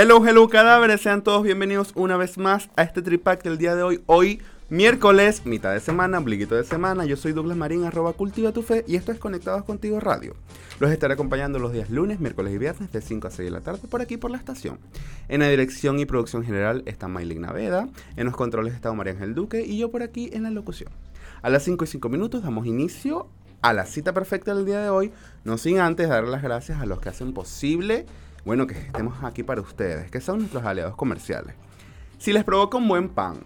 Hello, hello cadáveres, sean todos bienvenidos una vez más a este tripack del día de hoy. Hoy, miércoles, mitad de semana, ombliguito de semana. Yo soy Douglas Marín, arroba cultiva tu fe y esto es Conectados Contigo Radio. Los estaré acompañando los días lunes, miércoles y viernes de 5 a 6 de la tarde por aquí por la estación. En la dirección y producción general está Maylin Naveda, en los controles está María Ángel Duque y yo por aquí en la locución. A las 5 y 5 minutos damos inicio a la cita perfecta del día de hoy, no sin antes dar las gracias a los que hacen posible bueno, que estemos aquí para ustedes, que son nuestros aliados comerciales. Si les provoca un buen pan,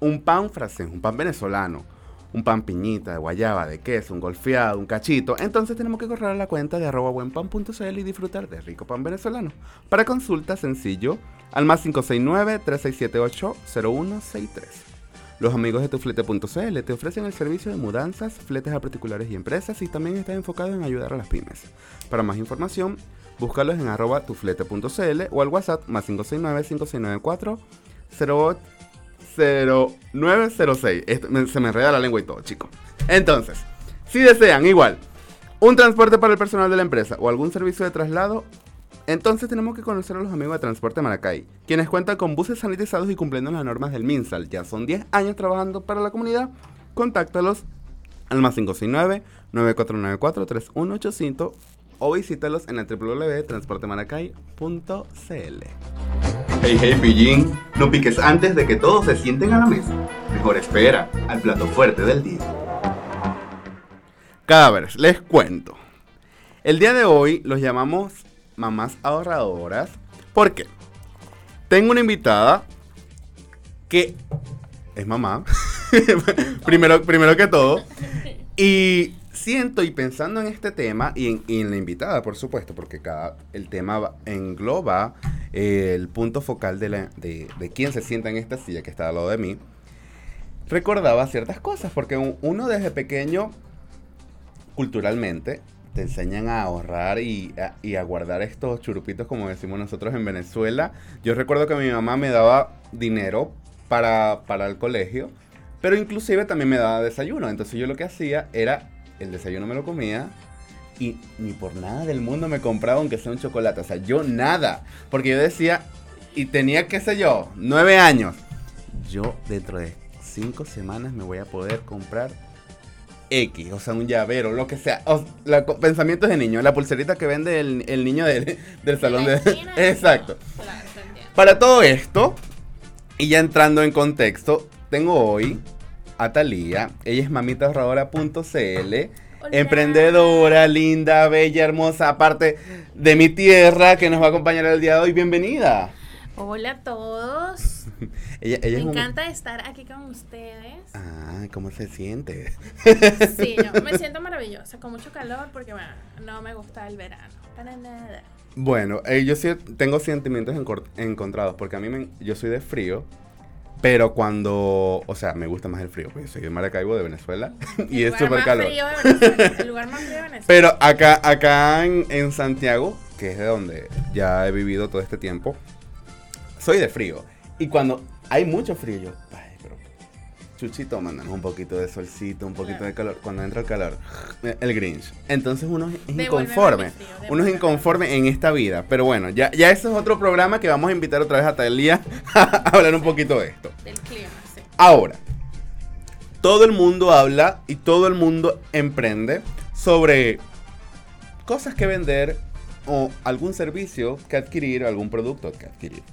un pan francés, un pan venezolano, un pan piñita, de guayaba, de queso, un golfeado, un cachito, entonces tenemos que correr a la cuenta de arroba buenpan.cl y disfrutar de rico pan venezolano. Para consulta, sencillo, al más 569-3678-0163. Los amigos de tuflete.cl te ofrecen el servicio de mudanzas, fletes a particulares y empresas y también está enfocado en ayudar a las pymes. Para más información, Búscalos en arroba tuflete.cl o al WhatsApp más 569-594-0906. se me enreda la lengua y todo, chicos. Entonces, si desean igual un transporte para el personal de la empresa o algún servicio de traslado, entonces tenemos que conocer a los amigos de Transporte Maracay, quienes cuentan con buses sanitizados y cumpliendo las normas del MinSal. Ya son 10 años trabajando para la comunidad. Contáctalos al más 569 9494 31800 o visítalos en el www.transportemaracay.cl. Hey, hey, pillín, no piques antes de que todos se sienten a la mesa. Mejor espera al plato fuerte del día. Cadáveres, les cuento. El día de hoy los llamamos mamás ahorradoras. ¿Por qué? Tengo una invitada que es mamá, primero, primero que todo, y siento y pensando en este tema y en, la invitada, por supuesto, porque cada el tema engloba eh, el punto focal de, quién se sienta en esta silla que está al lado de mí, recordaba ciertas cosas, porque uno desde pequeño, culturalmente, te enseñan a ahorrar y a, y a, guardar estos churupitos, como decimos nosotros en Venezuela. Yo recuerdo que mi mamá me daba dinero para, para el colegio, pero inclusive también me daba desayuno. Entonces yo lo que hacía era el desayuno me lo comía y ni por nada del mundo me compraba aunque sea un chocolate. O sea, yo nada. Porque yo decía, y tenía, qué sé yo, nueve años. Yo dentro de cinco semanas me voy a poder comprar X, o sea, un llavero, lo que sea. O, pensamientos de niño, la pulserita que vende el, niño del salón de... Exacto. Para todo esto, y ya entrando en contexto, tengo hoy a Talía. Ella es mamitaahorradora.cl. Emprendedora, linda, bella, hermosa, aparte de mi tierra, que nos va a acompañar el día de hoy. Bienvenida. Hola a todos. ella, me encanta estar aquí con ustedes. Ah, ¿cómo se siente? sí, yo me siento maravillosa, con mucho calor, porque bueno, no me gusta el verano, para nada. Bueno, eh, yo sí tengo sentimientos encontrados, porque a mí me, yo soy de frío, pero cuando, o sea, me gusta más el frío, porque soy de Maracaibo, de Venezuela, y es súper calor. el lugar más frío de Venezuela. Pero acá, acá en, Santiago, que es de donde ya he vivido todo este tiempo, soy de frío. Y cuando hay mucho frío, yo, Chuchito, mándanos un poquito de solcito, un poquito de calor. Cuando entra el calor, el Grinch. Entonces uno es inconforme. uno es inconforme en esta vida. Pero bueno, ya, ya ese es otro programa que vamos a invitar otra vez a Talía a hablar un poquito de esto. Del clima, sí. Ahora, todo el mundo habla y todo el mundo emprende sobre cosas que vender o algún servicio que adquirir, algún producto que adquirir.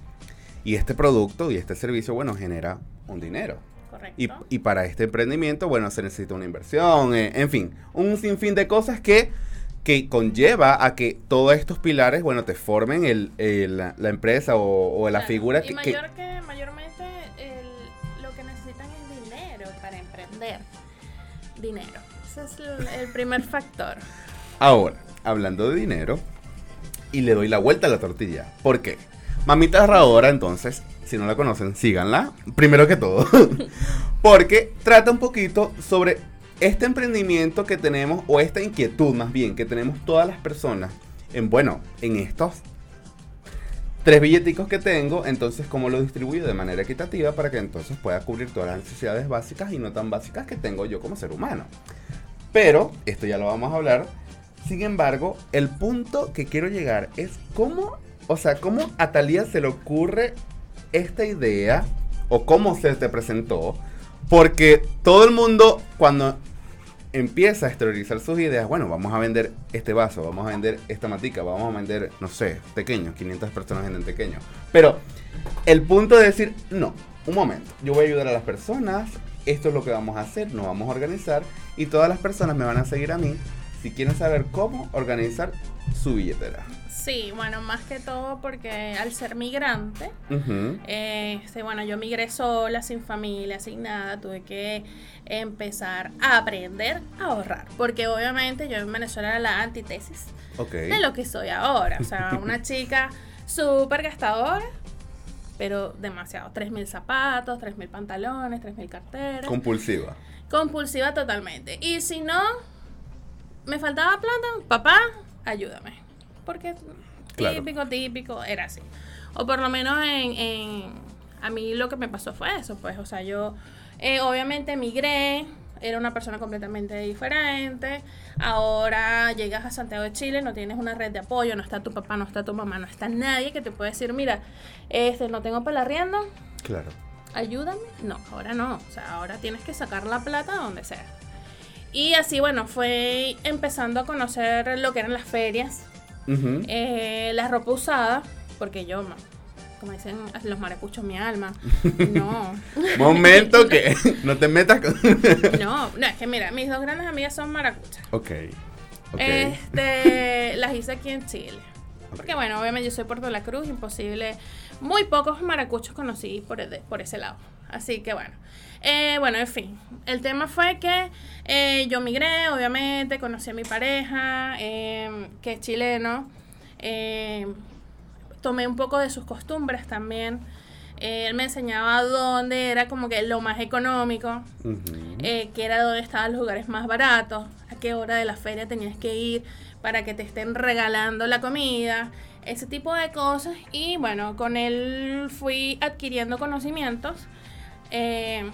Y este producto y este servicio, bueno, genera un dinero. Y, para este emprendimiento, bueno, se necesita una inversión, eh, en fin, un sinfín de cosas que, que conlleva a que todos estos pilares, bueno, te formen el, la, empresa o, la figura que, mayor que, mayormente lo que necesitan es dinero para emprender. Dinero. Ese es el, el primer factor. Ahora, hablando de dinero, y le doy la vuelta a la tortilla. ¿Por qué? Mamita ahorradora, entonces, si no la conocen, síganla, primero que todo, porque trata un poquito sobre este emprendimiento que tenemos, o esta inquietud más bien, que tenemos todas las personas, en bueno, en estos tres billeticos que tengo, entonces cómo lo distribuyo de manera equitativa para que entonces pueda cubrir todas las necesidades básicas y no tan básicas que tengo yo como ser humano. Pero, esto ya lo vamos a hablar. Sin embargo, el punto que quiero llegar es cómo, o sea, cómo a Talía se le ocurre esta idea o cómo se te presentó. Porque todo el mundo, cuando empieza a exteriorizar sus ideas, bueno, vamos a vender este vaso, vamos a vender esta matica, vamos a vender, no sé, pequeños, 500 personas venden pequeños. Pero el punto de decir, no, un momento, yo voy a ayudar a las personas, esto es lo que vamos a hacer, nos vamos a organizar y todas las personas me van a seguir a mí si quieren saber cómo organizar su billetera. Sí, bueno, más que todo porque al ser migrante, este, bueno, yo migré sola, sin familia, sin nada, tuve que empezar a aprender a ahorrar, porque obviamente yo en Venezuela era la antítesis de lo que soy ahora, o sea, una chica súper gastadora, pero demasiado, 3.000 zapatos, 3.000 pantalones, 3.000 carteras. Compulsiva. Compulsiva totalmente. Y si no, me faltaba plata, papá, ayúdame porque típico, típico, era así. O por lo menos en, a mí lo que me pasó fue eso, pues, o sea, yo eh, obviamente emigré, era una persona completamente diferente. Ahora llegas a Santiago de Chile, no tienes una red de apoyo, no está tu papá, no está tu mamá, no está nadie que te pueda decir, mira, este no tengo para arriendo. Claro. Ayúdame. No, ahora no. O sea, ahora tienes que sacar la plata donde sea. Y así, bueno, fue empezando a conocer lo que eran las ferias. Eh, la ropa usada, porque yo, como dicen los maracuchos, mi alma. No. Momento que no te metas con. no, no, es que mira, mis dos grandes amigas son maracuchas. Ok. okay. Este, las hice aquí en Chile. Porque bueno, obviamente yo soy Puerto de la Cruz, imposible. Muy pocos maracuchos conocí por, por ese lado. Así que bueno. Eh, bueno, en fin, el tema fue que eh, yo migré, obviamente, conocí a mi pareja, em, que es chileno, em, tomé un poco de sus costumbres también. Eh, él me enseñaba dónde era como que lo más económico, que era donde estaban los lugares más baratos, a qué hora de la feria tenías que ir para que te estén regalando la comida, ese tipo de cosas. Y bueno, con él fui adquiriendo conocimientos. Eh,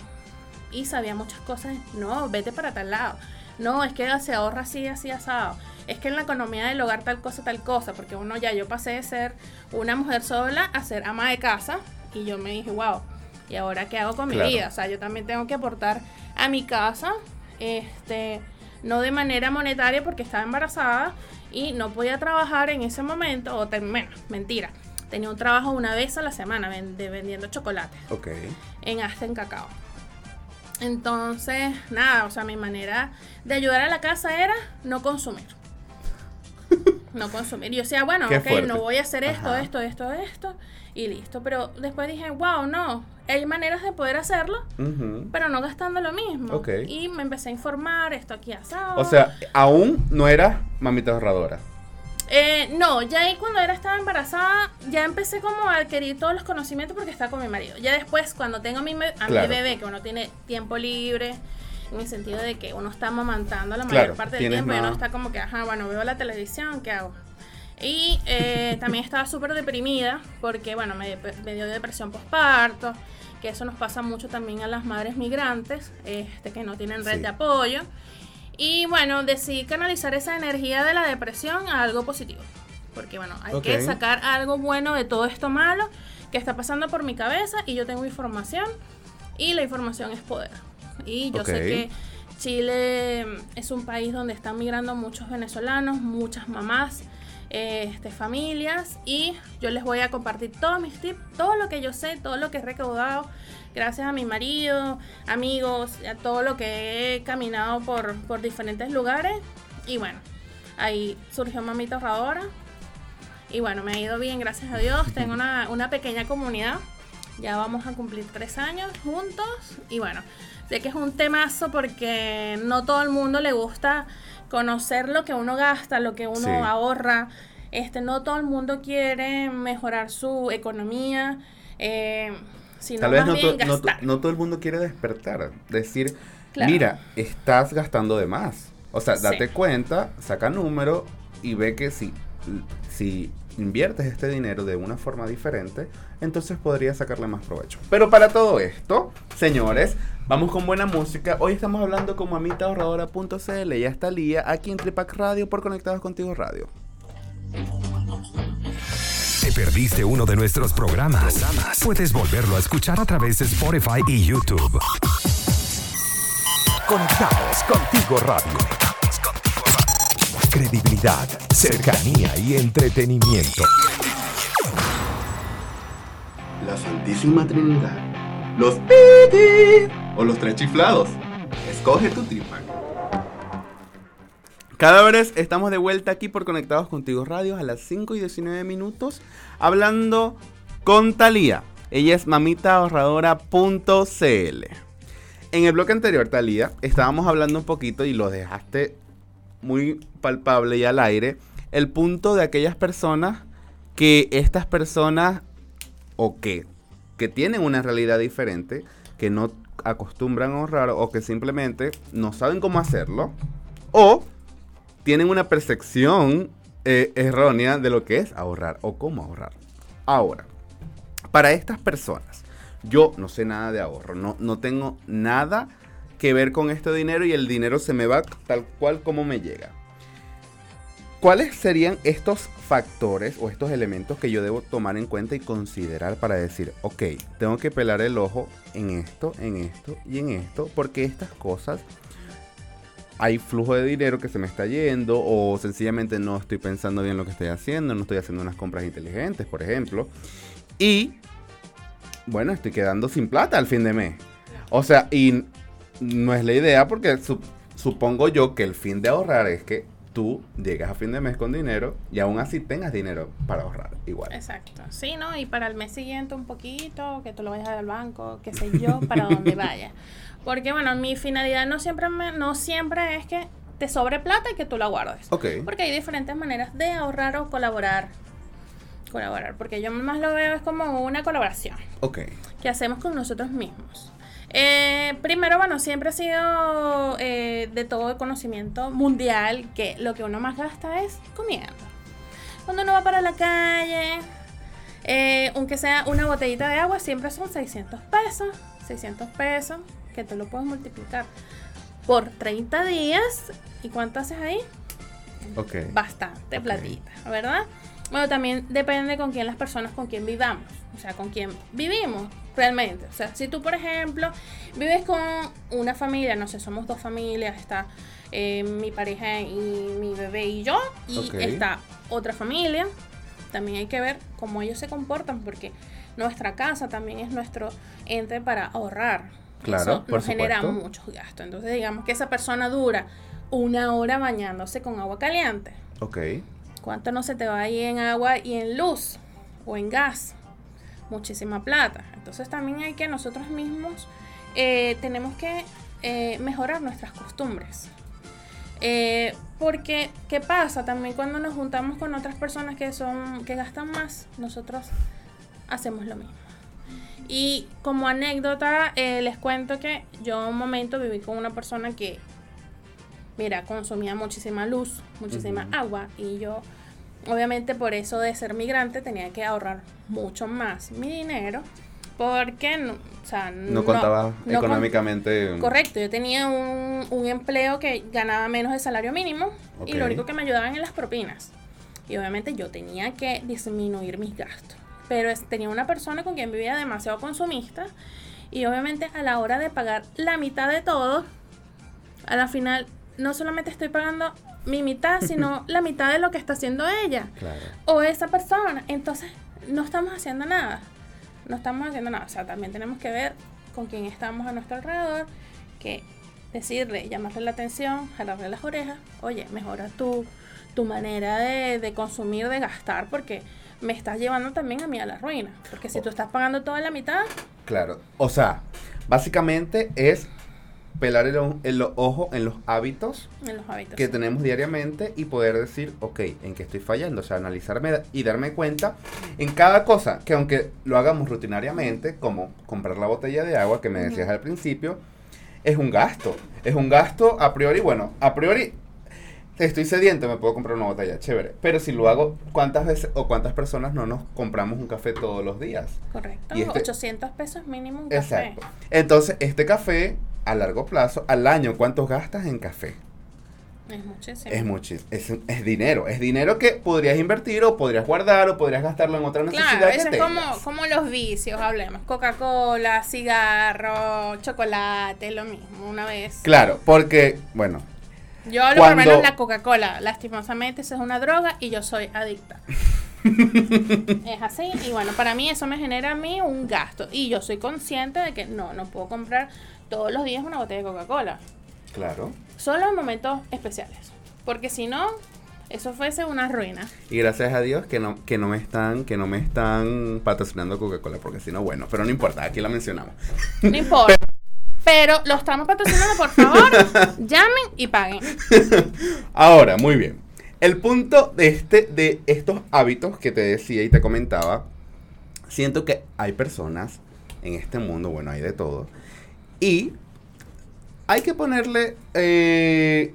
y sabía muchas cosas. No, vete para tal lado. No, es que se ahorra así, así, asado. Es que en la economía del hogar tal cosa, tal cosa. Porque uno ya, yo pasé de ser una mujer sola a ser ama de casa. Y yo me dije, wow, ¿y ahora qué hago con mi vida? O sea, yo también tengo que aportar a mi casa. Este, no de manera monetaria porque estaba embarazada y no podía trabajar en ese momento. O, bueno, mentira. Tenía un trabajo una vez a la semana vendiendo chocolate. Ok. En hasta en cacao. Entonces, nada, o sea, mi manera de ayudar a la casa era no consumir. No consumir. Yo decía, bueno, ok, no voy a hacer esto, esto, esto, esto, y listo. Pero después dije, wow, no, hay maneras de poder hacerlo, pero no gastando lo mismo. Y me empecé a informar, esto aquí asado. O sea, aún no era mamita ahorradora. Eh, no, ya ahí cuando era estaba embarazada, ya empecé como a adquirir todos los conocimientos porque estaba con mi marido. Ya después, cuando tengo a mi, a mi bebé, que uno tiene tiempo libre, en el sentido de que uno está amamantando la mayor parte del tiempo y uno está como que, ajá, bueno, veo la televisión, ¿qué hago? Y eh, también estaba súper deprimida porque, bueno, me, me, dio depresión postparto, que eso nos pasa mucho también a las madres migrantes, este, que no tienen red de apoyo. Y bueno, decidí canalizar esa energía de la depresión a algo positivo. Porque bueno, hay que sacar algo bueno de todo esto malo que está pasando por mi cabeza y yo tengo información y la información es poder. Y yo sé que Chile es un país donde están migrando muchos venezolanos, muchas mamás, este, familias y yo les voy a compartir todos mis tips, todo lo que yo sé, todo lo que he recaudado gracias a mi marido, amigos, a todo lo que he caminado por, por diferentes lugares. Y bueno, ahí surgió Mamita Ahorradora. Y bueno, me ha ido bien, gracias a Dios. Tengo una, una pequeña comunidad. Ya vamos a cumplir tres años juntos. Y bueno, sé que es un temazo porque no todo el mundo le gusta conocer lo que uno gasta, lo que uno ahorra. Este, no todo el mundo quiere mejorar su economía. Eh, sino Tal vez no, to- todo el mundo quiere despertar. Decir, Claro. mira, estás gastando de más. O sea, Sí. date cuenta, saca número y ve que si, si inviertes este dinero de una forma diferente, entonces podrías sacarle más provecho. Pero para todo esto, señores, vamos con buena música. Hoy estamos hablando con mamitaahorradora.cl. Ya está Lía aquí en Tripac Radio por Conectados Contigo Radio. ¿Te perdiste uno de nuestros programas? Puedes volverlo a escuchar a través de Spotify y YouTube. Conectados contigo radio. Credibilidad, cercanía y entretenimiento. La Santísima Trinidad. Los Piti o los tres chiflados. Escoge tu tripa. Cadáveres, estamos de vuelta aquí por Conectados Contigo Radio a las 5 y 19 minutos hablando con Talía. Ella es mamitaahorradora.cl. En el bloque anterior, Talía, estábamos hablando un poquito y lo dejaste muy palpable y al aire. El punto de aquellas personas que estas personas o que, que tienen una realidad diferente, que no acostumbran a ahorrar o que simplemente no saben cómo hacerlo, o tienen una percepción eh, errónea de lo que es ahorrar o cómo ahorrar. Ahora, para estas personas, yo no sé nada de ahorro, no, no tengo nada que ver con este dinero y el dinero se me va tal cual como me llega. ¿Cuáles serían estos factores o estos elementos que yo debo tomar en cuenta y considerar para decir, ok, tengo que pelar el ojo en esto, en esto y en esto, porque estas cosas hay flujo de dinero que se me está yendo o sencillamente no estoy pensando bien lo que estoy haciendo, no estoy haciendo unas compras inteligentes, por ejemplo, y bueno, estoy quedando sin plata al fin de mes. O sea, y no es la idea porque su- supongo yo que el fin de ahorrar es que tú llegas a fin de mes con dinero y aún así tengas dinero para ahorrar igual. Exacto. Sí, ¿no? Y para el mes siguiente un poquito, que tú lo vayas al banco, qué sé yo, para donde vaya. Porque, bueno, mi finalidad no siempre, me- no siempre es que te sobre plata y que tú la guardes. Ok. Porque hay diferentes maneras de ahorrar o colaborar. Colaborar. Porque yo más lo veo es como una colaboración Ok. que hacemos con nosotros mismos. Eh, primero, bueno, siempre ha sido eh, de todo el conocimiento mundial que lo que uno más gasta es comiendo. Cuando uno va para la calle, eh, aunque sea una botellita de agua, siempre son 600 pesos. 600 pesos, que te lo puedes multiplicar por 30 días. ¿Y cuánto haces ahí? Bastante platita, ¿verdad? Bueno, también depende con quién las personas con quién vivamos, o sea, con quién vivimos realmente. O sea, si tú, por ejemplo, vives con una familia, no sé, somos dos familias, está eh, mi pareja y mi bebé y yo, y está otra familia, también hay que ver cómo ellos se comportan, porque nuestra casa también es nuestro ente para ahorrar. Claro, Eso por nos genera muchos gastos. Entonces, digamos que esa persona dura una hora bañándose con agua caliente. Ok. ¿Cuánto no se te va ahí en agua y en luz o en gas? Muchísima plata. Entonces también hay que nosotros mismos eh, tenemos que eh, mejorar nuestras costumbres. Eh, porque, ¿qué pasa? También cuando nos juntamos con otras personas que son, que gastan más, nosotros hacemos lo mismo. Y como anécdota, eh, les cuento que yo un momento viví con una persona que, mira, consumía muchísima luz, muchísima agua. Y yo, obviamente por eso de ser migrante, tenía que ahorrar mucho más mi dinero. Porque, no, o sea, No contaba no con- económicamente. Correcto, yo tenía un, un empleo que ganaba menos del salario mínimo y lo único que me ayudaban en las propinas. Y obviamente yo tenía que disminuir mis gastos. Pero es- tenía una persona con quien vivía demasiado consumista y obviamente a la hora de pagar la mitad de todo, a la final no solamente estoy pagando mi mitad, sino la mitad de lo que está haciendo ella Claro. o esa persona. Entonces, no estamos haciendo nada. No estamos haciendo nada. O sea, también tenemos que ver con quién estamos a nuestro alrededor, que decirle, llamarle la atención, jalarle las orejas, oye, mejora tu, tu manera de, de consumir, de gastar, porque me estás llevando también a mí a la ruina. Porque si tú estás pagando toda la mitad, Claro. O sea, básicamente es pelar el, el ojo en los hábitos, en los hábitos que tenemos diariamente y poder decir, ok, ¿en qué estoy fallando? O sea, analizarme y darme cuenta en cada cosa, que aunque lo hagamos rutinariamente, como comprar la botella de agua que me decías al principio, es un gasto. Es un gasto a priori, bueno, a priori estoy sediento, me puedo comprar una botella, chévere. Pero si lo hago, ¿cuántas veces o cuántas personas no nos compramos un café todos los días? Correcto, 800 este pesos mínimo un café. Exacto. Entonces, este café, a largo plazo, al año, ¿cuántos gastas en café? Es muchísimo. Es muchísimo. Es, dinero. Es dinero que podrías invertir o podrías guardar o podrías gastarlo en otra necesidad claro, eso es como, como los vicios, hablemos. Coca-Cola, cigarro, chocolate, lo mismo, una vez. Claro, porque, bueno, yo hablo por menos la Coca-Cola. Lastimosamente, eso es una droga y yo soy adicta. es así. Y bueno, para mí eso me genera a mí un gasto. Y yo soy consciente de que no, no puedo comprar todos los días una botella de Coca-Cola. Claro. Solo en momentos especiales. Porque si no, eso fuese una ruina. Y gracias a Dios que no, que no me están, que no me están patrocinando Coca-Cola, porque si no, bueno, pero no importa, aquí la mencionamos. No importa. Pero lo estamos patrocinando, por favor. llamen y paguen. Ahora, muy bien. El punto de este, de estos hábitos que te decía y te comentaba, siento que hay personas en este mundo, bueno, hay de todo, y hay que ponerle, eh,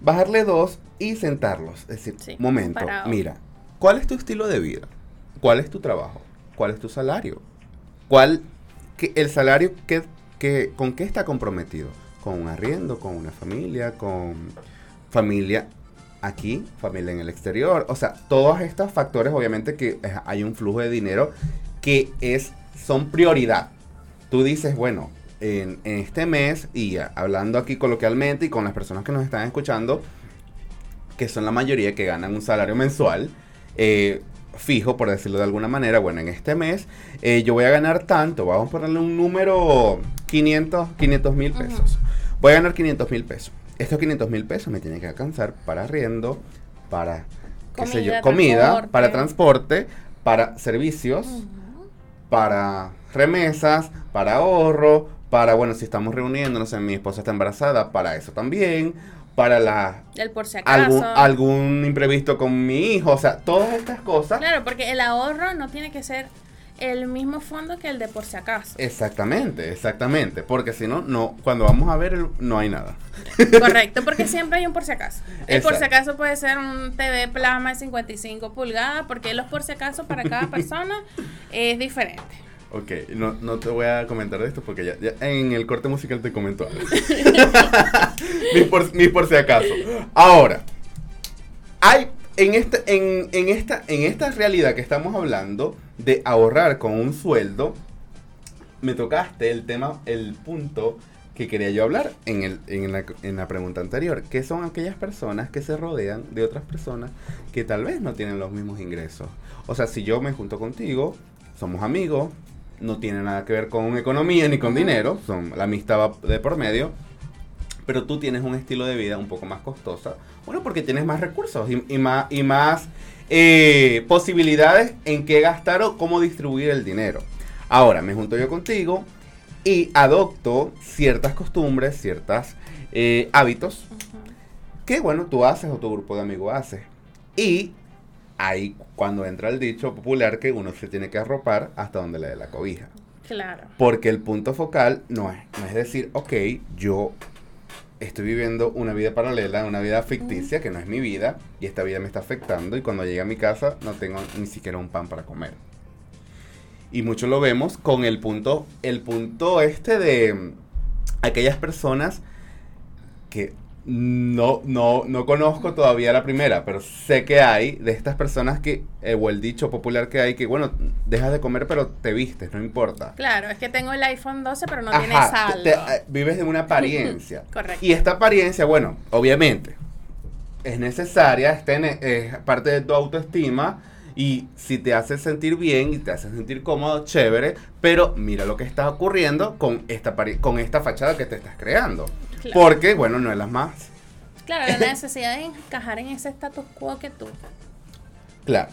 bajarle dos y sentarlos. Es decir, momento, mira, ¿cuál es tu estilo de vida? ¿Cuál es tu trabajo? ¿Cuál es tu salario? ¿Cuál, que, el salario que ¿con qué está comprometido? Con un arriendo, con una familia, con familia aquí, familia en el exterior. O sea, todos estos factores, obviamente que hay un flujo de dinero que es, son prioridad. Tú dices, bueno, en, este mes, y hablando aquí coloquialmente y con las personas que nos están escuchando, que son la mayoría que ganan un salario mensual, eh, fijo, por decirlo de alguna manera, bueno, en este mes eh, yo voy a ganar tanto, vamos a ponerle un número 500 mil pesos. Voy a ganar 500 mil pesos. Estos 500 mil pesos me tienen que alcanzar para arriendo, para, qué sé yo, comida, para transporte, para servicios, para remesas, para ahorro, para, bueno, si estamos reuniéndonos, mi esposa está embarazada, para eso también, para la el por si acaso. Algún, algún imprevisto con mi hijo, o sea, todas estas cosas. Claro, porque el ahorro no tiene que ser el mismo fondo que el de por si acaso. Exactamente, exactamente, porque si no, no cuando vamos a ver no hay nada. Correcto, porque siempre hay un por si acaso. El por si acaso puede ser un TV plasma de 55 pulgadas, porque los por si acaso para cada persona es diferente. Ok, no, no te voy a comentar de esto porque ya, ya en el corte musical te comento algo. ni, por, ni por si acaso. Ahora, hay en esta, en, en, esta, en esta realidad que estamos hablando de ahorrar con un sueldo, me tocaste el tema, el punto que quería yo hablar en, el, en, la, en la pregunta anterior, que son aquellas personas que se rodean de otras personas que tal vez no tienen los mismos ingresos. O sea, si yo me junto contigo, somos amigos, no tiene nada que ver con economía ni con dinero, son, la amistad va de por medio, pero tú tienes un estilo de vida un poco más costosa, bueno, porque tienes más recursos y, más, y más eh, posibilidades en qué gastar o cómo distribuir el dinero. Ahora, me junto yo contigo y adopto ciertas costumbres, ciertos eh, hábitos que, bueno, tú haces o tu grupo de amigos hace. Y ahí cuando entra el dicho popular que uno se tiene que arropar hasta donde le dé la cobija. Claro. Porque el punto focal no es, no es decir, ok, yo estoy viviendo una vida paralela, una vida ficticia que no es mi vida y esta vida me está afectando y cuando llegue a mi casa no tengo ni siquiera un pan para comer. Y mucho lo vemos con el punto, el punto este de aquellas personas que no, no, no conozco todavía la primera, pero sé que hay de estas personas que, eh, o el dicho popular que hay, que bueno, dejas de comer pero te vistes, no importa. Claro, es que tengo el iPhone 12 pero no tiene saldo. Eh, vives de una apariencia. Correcto. Y esta apariencia, bueno, obviamente, es necesaria, es parte de tu autoestima. Y si te hace sentir bien y te hace sentir cómodo, chévere, pero mira lo que está ocurriendo con esta, con esta fachada que te estás creando. Porque, bueno, no es las más. Claro, la necesidad de encajar en ese status quo que tú. Claro.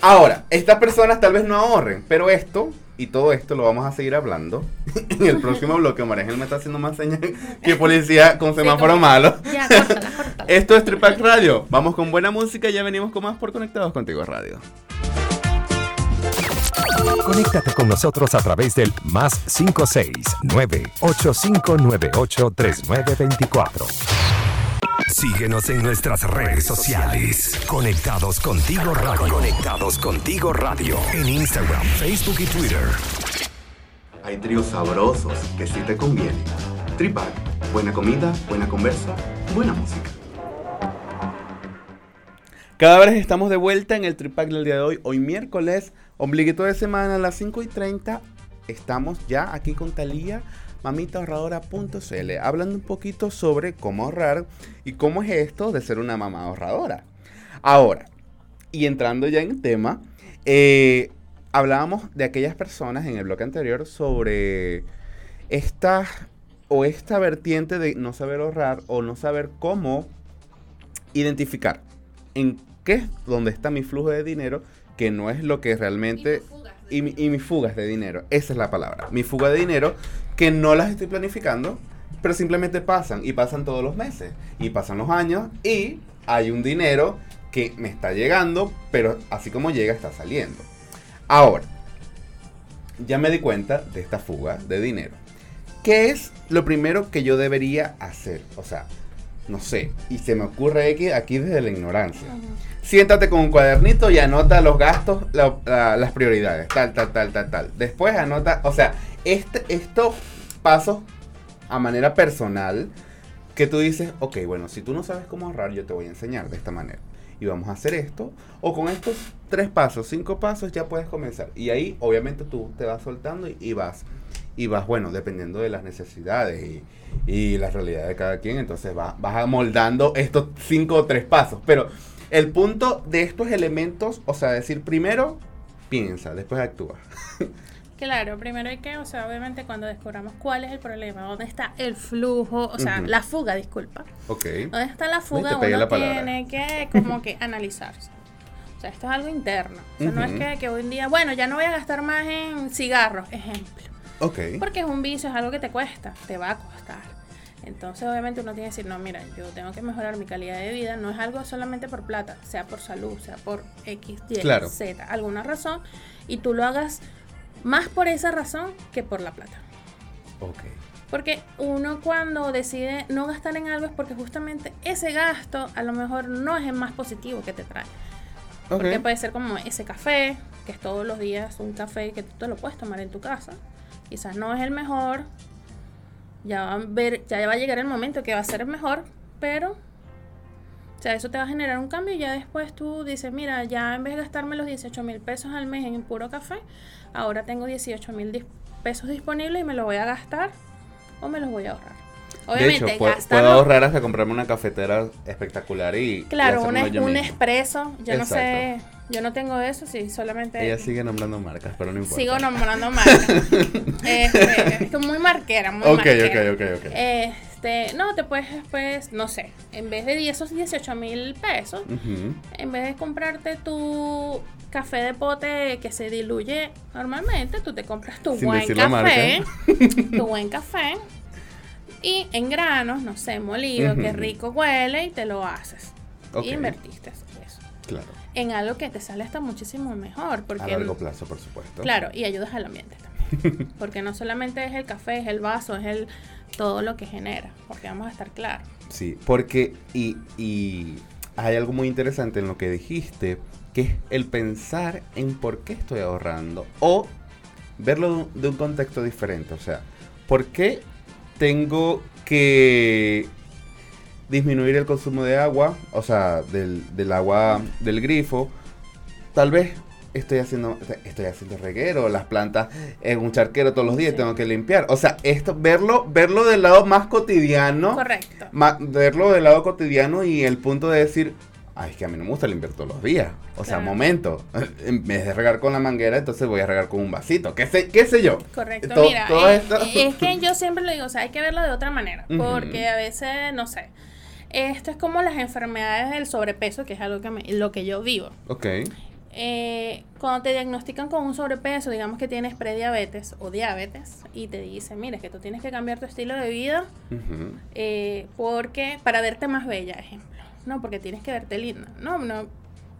Ahora, estas personas tal vez no ahorren, pero esto y todo esto lo vamos a seguir hablando en el próximo bloque. María Ángel me está haciendo más señas que policía con semáforo malo. Ya, córtala, córtala. Esto es Tripac Radio. Vamos con buena música y ya venimos con más por Conectados Contigo Radio. Conéctate con nosotros a través del más 569 8598 3924. Síguenos en nuestras redes sociales. Conectados contigo radio. Conectados contigo radio. En Instagram, Facebook y Twitter. Hay tríos sabrosos que sí te convienen. Tripac. Buena comida, buena conversa, buena música. Cada vez estamos de vuelta en el Tripac del día de hoy. Hoy miércoles, ombliguito de semana a las 5 y 30. Estamos ya aquí con Talía mamitaahorradora.cl, hablando un poquito sobre cómo ahorrar y cómo es esto de ser una mamá ahorradora. Ahora, y entrando ya en tema, eh, hablábamos de aquellas personas en el bloque anterior sobre esta o esta vertiente de no saber ahorrar o no saber cómo identificar en qué es donde está mi flujo de dinero, que no es lo que realmente... Y, y mis fugas de dinero, esa es la palabra. Mi fuga de dinero que no las estoy planificando, pero simplemente pasan y pasan todos los meses y pasan los años y hay un dinero que me está llegando, pero así como llega está saliendo. Ahora, ya me di cuenta de esta fuga de dinero. ¿Qué es lo primero que yo debería hacer? O sea, no sé, y se me ocurre aquí desde la ignorancia. Siéntate con un cuadernito y anota los gastos, las prioridades, tal, tal, tal, tal, tal. Después anota, o sea, este, estos pasos a manera personal que tú dices, ok, bueno, si tú no sabes cómo ahorrar, yo te voy a enseñar de esta manera. Y vamos a hacer esto. O con estos tres pasos, cinco pasos, ya puedes comenzar. Y ahí, obviamente, tú te vas soltando y, vas. Y vas, bueno, dependiendo de las necesidades y, y la realidad de cada quien, entonces vas, vas amoldando estos cinco o tres pasos. Pero el punto de estos elementos, o sea, decir primero, piensa, después actúa. Claro, primero hay que, o sea, obviamente cuando descubramos cuál es el problema, dónde está el flujo, o sea, la fuga, disculpa. Ok. Dónde está la fuga, uno tiene que como que analizarse. O sea, esto es algo interno. O sea, no es que, que hoy en día, bueno, ya no voy a gastar más en cigarros, ejemplo. Ok. Porque es un vicio, es algo que te cuesta, te va a costar. Entonces, obviamente, uno tiene que decir, no, mira, yo tengo que mejorar mi calidad de vida. No es algo solamente por plata, sea por salud, sea por X, Y, Z, alguna razón. Y tú lo hagas más por esa razón que por la plata. Ok. Porque uno cuando decide no gastar en algo es porque justamente ese gasto a lo mejor no es el más positivo que te trae. Porque puede ser como ese café, que es todos los días un café que tú te lo puedes tomar en tu casa. Quizás no es el mejor. Ya va a, ver, ya va a llegar el momento que va a ser el mejor, pero o sea, eso te va a generar un cambio y ya después tú dices, mira, ya en vez de gastarme los 18 mil pesos al mes en puro café, ahora tengo 18 mil pesos disponibles y me los voy a gastar o me los voy a ahorrar. Obviamente, de hecho, puedo, ahorrar hasta comprarme una cafetera espectacular y. Claro, un, un expreso. Yo no sé. Yo no tengo eso, sí, solamente. Ella sigue nombrando marcas, pero no importa. Sigo nombrando marcas. este, es muy marquera, muy Ok, marquera. ok, ok, ok. Este, no, te puedes, pues, no sé, en vez de esos 18 mil pesos, en vez de comprarte tu café de pote que se diluye normalmente, tú te compras tu buen café, tu buen café, y en granos, no sé, molido, que rico huele, y te lo haces. Y invertiste eso. Claro. En algo que te sale hasta muchísimo mejor. Porque, a largo plazo, por supuesto. Claro, y ayudas al ambiente también. porque no solamente es el café, es el vaso, es el todo lo que genera. Porque vamos a estar claros. Sí, porque, y, y hay algo muy interesante en lo que dijiste, que es el pensar en por qué estoy ahorrando o verlo de un contexto diferente. O sea, ¿por qué tengo que disminuir el consumo de agua? O sea, del, del agua del grifo. Tal vez estoy haciendo estoy haciendo reguero, las plantas en un charquero todos los días tengo que limpiar. O sea, esto verlo verlo del lado más cotidiano. Correcto. verlo del lado cotidiano y el punto de decir, Ay, es que a mí no me gusta limpiar todos los días. O sea, momento. En vez de regar con la manguera, entonces voy a regar con un vasito. ¿Qué sé, qué sé yo? Correcto. Mira, eh, es, que yo siempre lo digo, o sea, hay que verlo de otra manera. Porque a veces, no sé. Esto es como las enfermedades del sobrepeso, que es algo que me, lo que yo vivo. Ok. eh, cuando te diagnostican con un sobrepeso, digamos que tienes prediabetes o diabetes, y te dicen, mira, es que tú tienes que cambiar tu estilo de vida eh, porque para verte más bella, ejemplo. No, porque tienes que verte linda. No, no,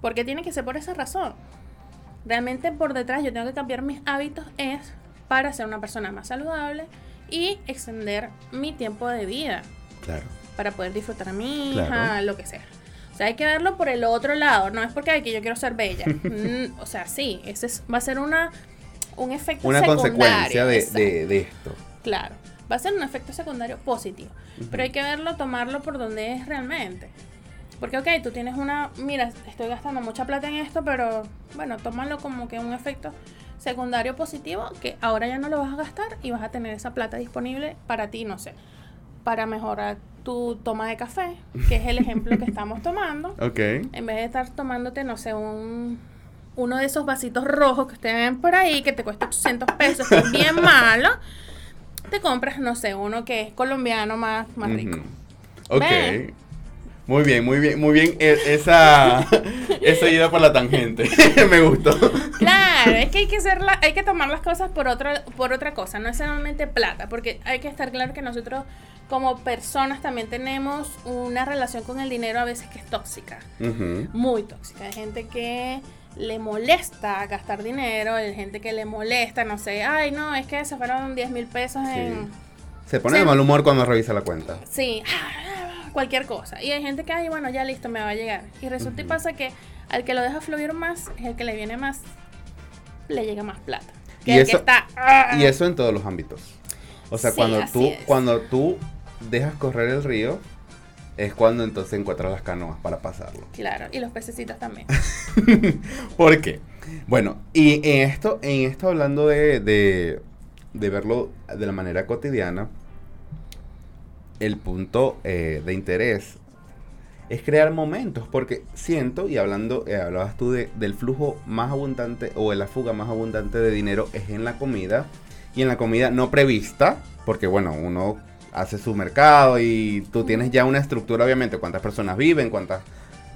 porque tiene que ser por esa razón. Realmente por detrás yo tengo que cambiar mis hábitos es para ser una persona más saludable y extender mi tiempo de vida. Claro. Para poder disfrutar a mi hija, lo que sea. O sea, hay que verlo por el otro lado. No es porque hay que yo quiero ser bella. Mm, o sea, sí, ese va a ser una, un efecto una consecuencia de, de, esto. Claro, va a ser un efecto secundario positivo. Pero hay que verlo, tomarlo por donde es realmente. Porque, ok, tú tienes una, mira, estoy gastando mucha plata en esto, pero bueno, tómalo como que un efecto secundario positivo que ahora ya no lo vas a gastar y vas a tener esa plata disponible para ti, no sé, para mejorar tu toma de café, que es el ejemplo que estamos tomando. Ok. En vez de estar tomándote, no sé, un, uno de esos vasitos rojos que ustedes ven por ahí, que te cuesta 800 pesos, que es bien malo, te compras, no sé, uno que es colombiano más, más rico. Ok. Muy bien, muy bien, muy bien e, esa, esa ida por la tangente. Me gustó. Claro, es que hay que hacerla, hay que tomar las cosas por otra, por otra cosa, no es solamente plata, porque hay que estar claro que nosotros como personas también tenemos una relación con el dinero a veces que es tóxica, muy tóxica. Hay gente que le molesta gastar dinero, hay gente que le molesta, no sé, ay no, es que se fueron 10 mil pesos en... Se pone de mal humor cuando revisa la cuenta. Sí, cualquier cosa. Y hay gente que, ay, bueno, ya listo, me va a llegar. Y resulta y pasa que al que lo deja fluir más es el que le viene más, le llega más plata. y, eso, está, y eso en todos los ámbitos. O sea, cuando tú, cuando tú dejas correr el río, es cuando entonces encuentras las canoas para pasarlo. Claro, y los pececitos también. ¿Por qué? Bueno, y en esto, en esto hablando de, de, de verlo de la manera cotidiana, el punto eh, de interés es crear momentos, porque siento, y hablando, eh, hablabas tú de, del flujo más abundante o de la fuga más abundante de dinero es en la comida, y en la comida no prevista, porque bueno, uno hace su mercado y tú tienes ya una estructura, obviamente, cuántas personas viven, cuántas,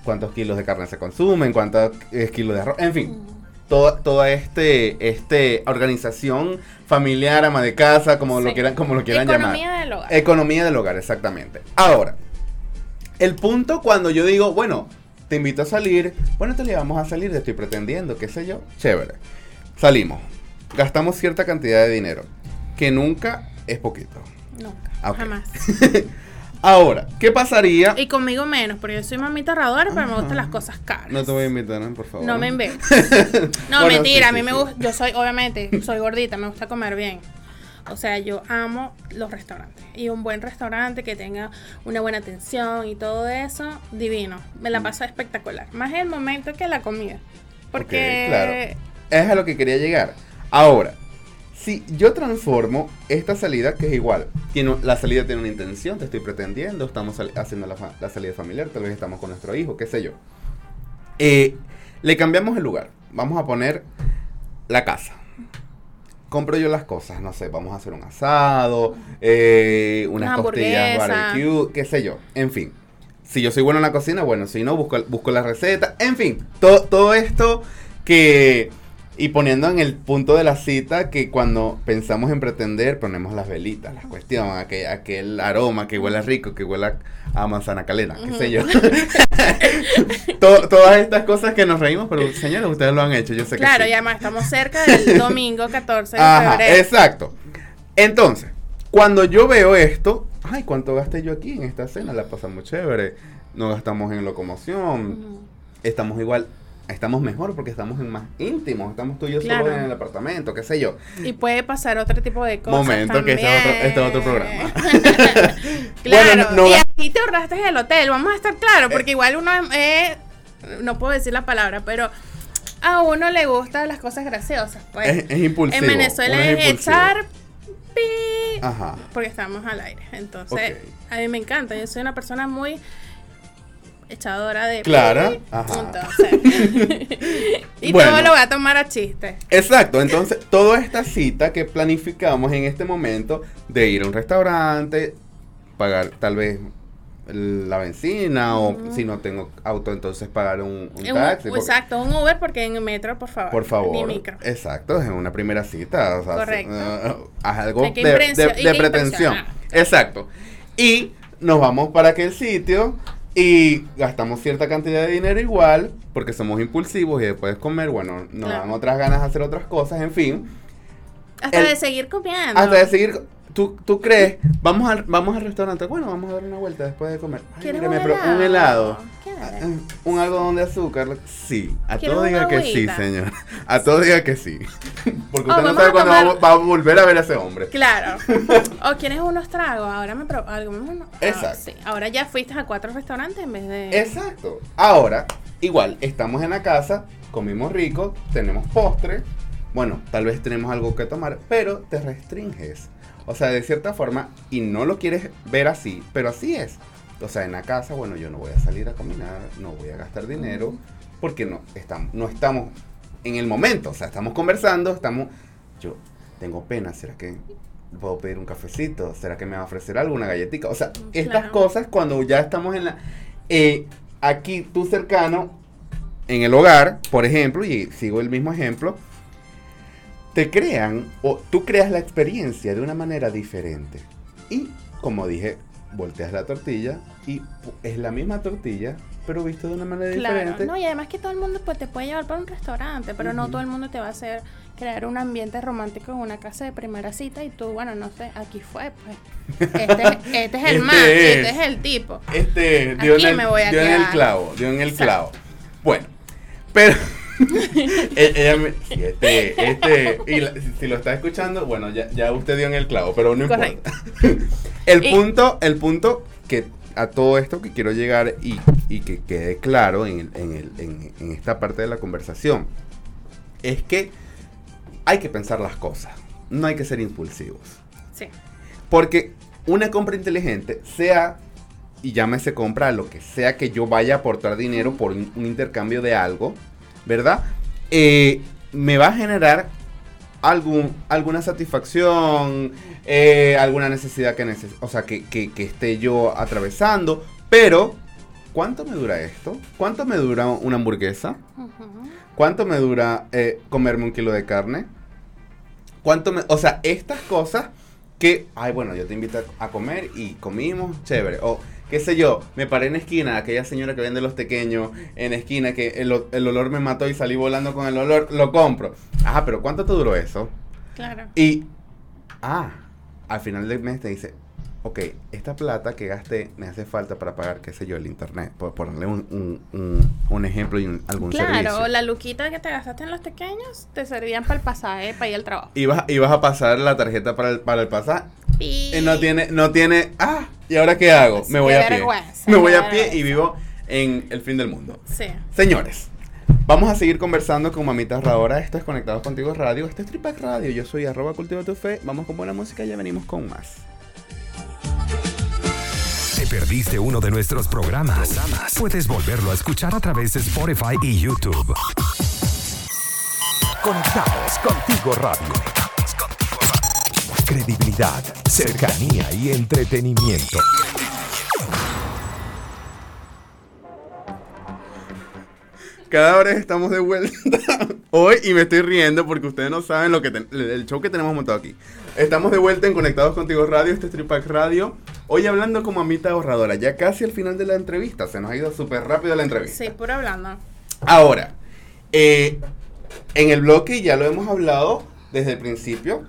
cuántos kilos de carne se consumen, cuántos eh, kilos de arroz, en fin. Toda, toda este, este organización familiar, ama de casa, como lo quieran, como lo quieran llamar. Economía del hogar. Economía del hogar, exactamente. Ahora, el punto cuando yo digo, bueno, te invito a salir, bueno, te vamos a salir, te estoy pretendiendo, qué sé yo, chévere. Salimos, gastamos cierta cantidad de dinero, que nunca es poquito. Nunca. Jamás. Ahora, ¿qué pasaría? Y conmigo menos, porque yo soy mamita ahorradora, pero me gustan las cosas caras. No te voy a invitar, por favor. No me invites. no, mentira, a mí me gusta, yo soy, obviamente, soy gordita, me gusta comer bien. O sea, yo amo los restaurantes. Y un buen restaurante que tenga una buena atención y todo eso, divino. Me la mm. paso espectacular. Más el momento que la comida. Porque... claro. Es a lo que quería llegar. Ahora, si yo transformo esta salida, que es igual, tiene, la salida tiene una intención, te estoy pretendiendo, estamos haciendo la, salida familiar, tal vez estamos con nuestro hijo, qué sé yo. Eh, le cambiamos el lugar. Vamos a poner la casa. Compro yo las cosas, no sé, vamos a hacer un asado, eh, unas costillas barbecue, qué sé yo. En fin, si yo soy bueno en la cocina, bueno, si no, busco, busco la receta. En fin, todo esto que y poniendo en el punto de la cita que cuando pensamos en pretender, ponemos las velitas, las cuestiones, aquel, aquel aroma que huela rico, que huela a manzana calena, qué sé yo. todas estas cosas que nos reímos, pero señores, ustedes lo han hecho, yo sé que Claro, y además estamos cerca del domingo 14 de febrero. Exacto. Entonces, cuando yo veo esto, ay, ¿cuánto gasté yo aquí en esta cena? La pasamos chévere. No gastamos en locomoción. Estamos igual estamos mejor porque estamos en más íntimos, estamos tú y yo solo en el apartamento, qué sé yo. Y puede pasar otro tipo de cosas. Momento, que este es otro, este otro programa. claro, y aquí te ahorraste el hotel, vamos a estar claros, porque igual uno es, no puedo decir la palabra, pero a uno le gustan las cosas graciosas. Pues. Es, impulsivo. En Venezuela es, echar pi, Ajá. porque estamos al aire. Entonces, a mí me encanta, yo soy una persona muy echadora de Clara. y todo lo voy a tomar a chiste. Exacto. Entonces, toda esta cita que planificamos en este momento de ir a un restaurante, pagar tal vez la benzina o si no tengo auto entonces pagar un, taxi. exacto, un Uber porque en el metro, por favor. Por favor. Exacto, es una primera cita. Correcto. Uh, algo de, de, pretensión. Exacto. Y nos vamos para aquel sitio y gastamos cierta cantidad de dinero igual porque somos impulsivos y después de comer, bueno, nos dan otras ganas de hacer otras cosas, en fin. Hasta de seguir comiendo. Hasta de seguir ¿Tú, ¿Tú crees? Vamos al, vamos al restaurante. Bueno, vamos a dar una vuelta después de comer. ¿Quieres un, helado? un helado. Ah, un algodón de azúcar. Sí. A todo diga que sí, señor. A todo diga que sí. Porque usted oh, no sabe cuándo va, a volver a ver a ese hombre. Claro. o quieres unos tragos. Ahora me pro algo. Ah, Exacto. sí. Ahora ya fuiste a cuatro restaurantes en vez de. Exacto. Ahora, igual, estamos en la casa, comimos rico, tenemos postre. Bueno, tal vez tenemos algo que tomar, pero te restringes o sea, de cierta forma, y no lo quieres ver así, pero así es. O sea, en la casa, bueno, yo no voy a salir a caminar, no voy a gastar dinero, porque no estamos, no estamos en el momento. O sea, estamos conversando, estamos. Yo tengo pena, ¿será que puedo pedir un cafecito? ¿Será que me va a ofrecer algo, una galletita? O sea, estas cosas cuando ya estamos en la. Eh, aquí tú cercano, en el hogar, por ejemplo, y sigo el mismo ejemplo te crean o tú creas la experiencia de una manera diferente. Y como dije, volteas la tortilla y es la misma tortilla, pero visto de una manera diferente. No, y además que todo el mundo pues, te puede llevar para un restaurante, pero no todo el mundo te va a hacer crear un ambiente romántico en una casa de primera cita y tú, bueno, no sé, aquí fue, pues. Este, este es el este man, este es el tipo. Este dio, en el, me voy a dio en el clavo, dio en el clavo. Bueno, pero e-, este, este, y si, lo está escuchando, bueno, ya, ya, usted dio en el clavo, pero no importa. el punto, el punto que a todo esto que quiero llegar y, y que quede claro en, en, el, en, en esta parte de la conversación es que hay que pensar las cosas, no hay que ser impulsivos. Sí. Porque una compra inteligente, sea y llámese compra lo que sea que yo vaya a aportar dinero por un intercambio de algo, ¿verdad? Eh, me va a generar algún, alguna satisfacción, eh, alguna necesidad que, o sea, que, esté yo atravesando, pero ¿cuánto me dura esto? ¿Cuánto me dura una hamburguesa? ¿Cuánto me dura eh, comerme un kilo de carne? ¿Cuánto me, o sea, estas cosas que, ay, bueno, yo te invito a, comer y comimos, chévere. O qué sé yo, me paré en esquina, aquella señora que vende los pequeños en esquina, que el, olor me mató y salí volando con el olor, lo compro. Ah, pero ¿cuánto te duró eso? Claro. Y, ah, al final del mes te dice, ok, esta plata que gasté me hace falta para pagar, qué sé yo, el internet, por ponerle un, un, ejemplo y algún servicio. Claro, la luquita que te gastaste en los pequeños te servían para el pasaje, para ir al trabajo. Ibas, ibas a pasar la tarjeta para el, para el pasaje y no tiene, no tiene, ah, ¿y ahora qué hago? Me voy a pie. Me voy a pie y vivo en el fin del mundo. Sí. Señores, Vamos a seguir conversando con Mamita Ahora Esto es Conectados Contigo Radio. Este es Tripac Radio. Yo soy arroba cultiva tu fe. Vamos con buena música y ya venimos con más perdiste uno de nuestros programas, puedes volverlo a escuchar a través de Spotify y YouTube. Conectados contigo radio. Credibilidad, cercanía y entretenimiento. Cada vez estamos de vuelta hoy y me estoy riendo porque ustedes no saben lo que el show que tenemos montado aquí. Estamos de vuelta en Conectados Contigo Radio, este es Tripac Radio. Hoy hablando como amita ahorradora, ya casi al final de la entrevista. Se nos ha ido súper rápido la entrevista. Sí, puro hablando. Ahora, eh, en el bloque ya lo hemos hablado desde el principio,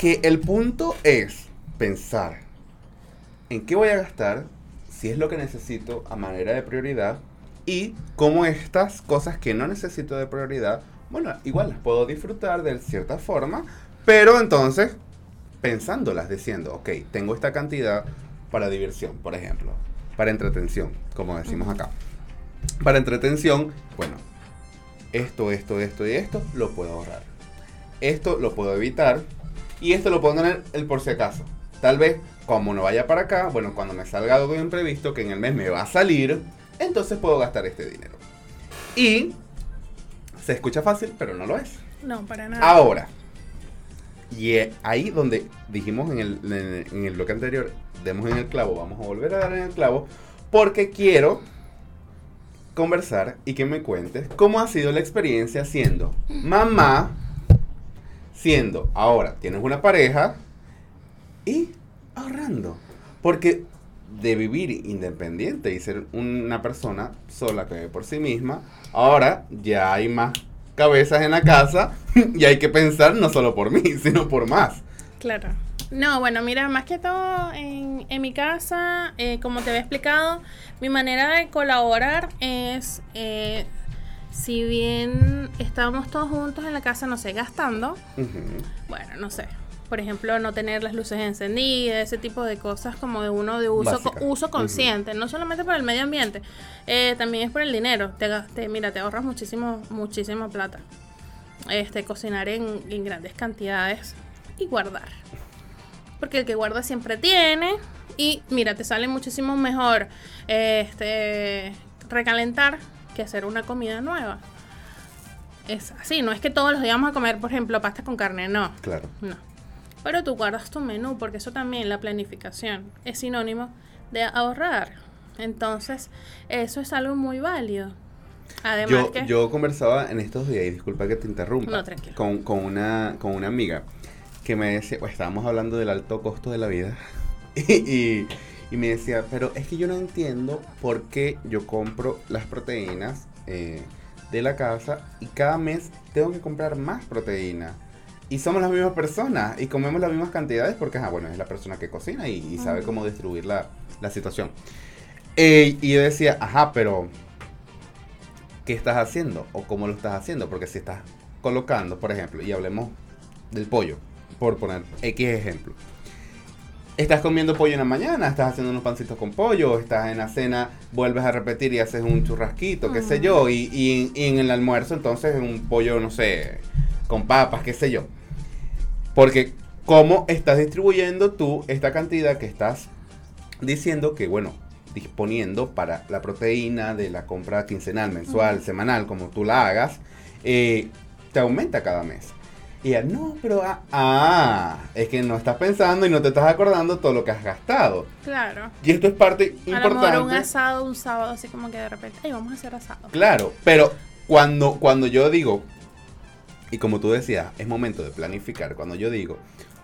que el punto es pensar en qué voy a gastar, si es lo que necesito a manera de prioridad, y cómo estas cosas que no necesito de prioridad, bueno, igual las puedo disfrutar de cierta forma, pero entonces, pensándolas, diciendo, ok, tengo esta cantidad para diversión, por ejemplo, para entretención, como decimos acá. Para entretención, bueno, esto, esto, esto y esto lo puedo ahorrar. Esto lo puedo evitar y esto lo puedo tener el por si acaso. Tal vez, como no vaya para acá, bueno, cuando me salga algo imprevisto que en el mes me va a salir, entonces puedo gastar este dinero. Y se escucha fácil, pero no lo es. No, para nada. Ahora, Y ahí donde dijimos en el, en el bloque anterior, demos en el clavo, vamos a volver a dar en el clavo, porque quiero conversar y que me cuentes cómo ha sido la experiencia siendo mamá, siendo ahora tienes una pareja y ahorrando. Porque de vivir independiente y ser una persona sola que vive por sí misma, ahora ya hay más cabezas en la casa y hay que pensar no solo por mí, sino por más. Claro. No, bueno, mira, más que todo en, en mi casa, eh, como te había explicado, mi manera de colaborar es, eh, si bien estábamos todos juntos en la casa, no sé, gastando, bueno, no sé, por ejemplo, no tener las luces encendidas, ese tipo de cosas como de uno de uso, uso consciente, no solamente por el medio ambiente, eh, también es por el dinero. Te, te, mira, te ahorras muchísimo, muchísima plata. Este, cocinar en, en grandes cantidades y guardar. Porque el que guarda siempre tiene. Y mira, te sale muchísimo mejor este recalentar que hacer una comida nueva. Es así, no es que todos los días vamos a comer, por ejemplo, pasta con carne, no. Claro. No. Pero tú guardas tu menú, porque eso también, la planificación, es sinónimo de ahorrar. Entonces, eso es algo muy válido. Además yo, que... yo conversaba en estos días, y disculpa que te interrumpa, No, con, con, una, con una amiga que me decía, pues, estábamos hablando del alto costo de la vida, y, y, me decía, pero es que yo no entiendo por qué yo compro las proteínas eh, de la casa y cada mes tengo que comprar más proteína. Y somos las mismas personas y comemos las mismas cantidades porque, ah, bueno, es la persona que cocina y, y sabe cómo distribuir la, la situación. Eh, y yo decía, ajá, pero ¿qué estás haciendo? ¿O cómo lo estás haciendo? Porque si estás colocando, por ejemplo, y hablemos del pollo, por poner X ejemplo. Estás comiendo pollo en la mañana, estás haciendo unos pancitos con pollo, estás en la cena, vuelves a repetir y haces un churrasquito, qué sé yo, y, y, y en el almuerzo entonces un pollo, no sé, con papas, qué sé yo. Porque cómo estás distribuyendo tú esta cantidad que estás diciendo que, bueno, disponiendo para la proteína de la compra quincenal, mensual, semanal, como tú la hagas, eh, te aumenta cada mes. Y ella, no, pero ah, ah, es que no estás pensando y no te estás acordando todo lo que has gastado. Claro. Y esto es parte A lo importante. mejor un asado un sábado, así como que de repente, ay, vamos a hacer asado. Claro, pero cuando, cuando yo digo, y como tú decías, es momento de planificar, cuando yo digo,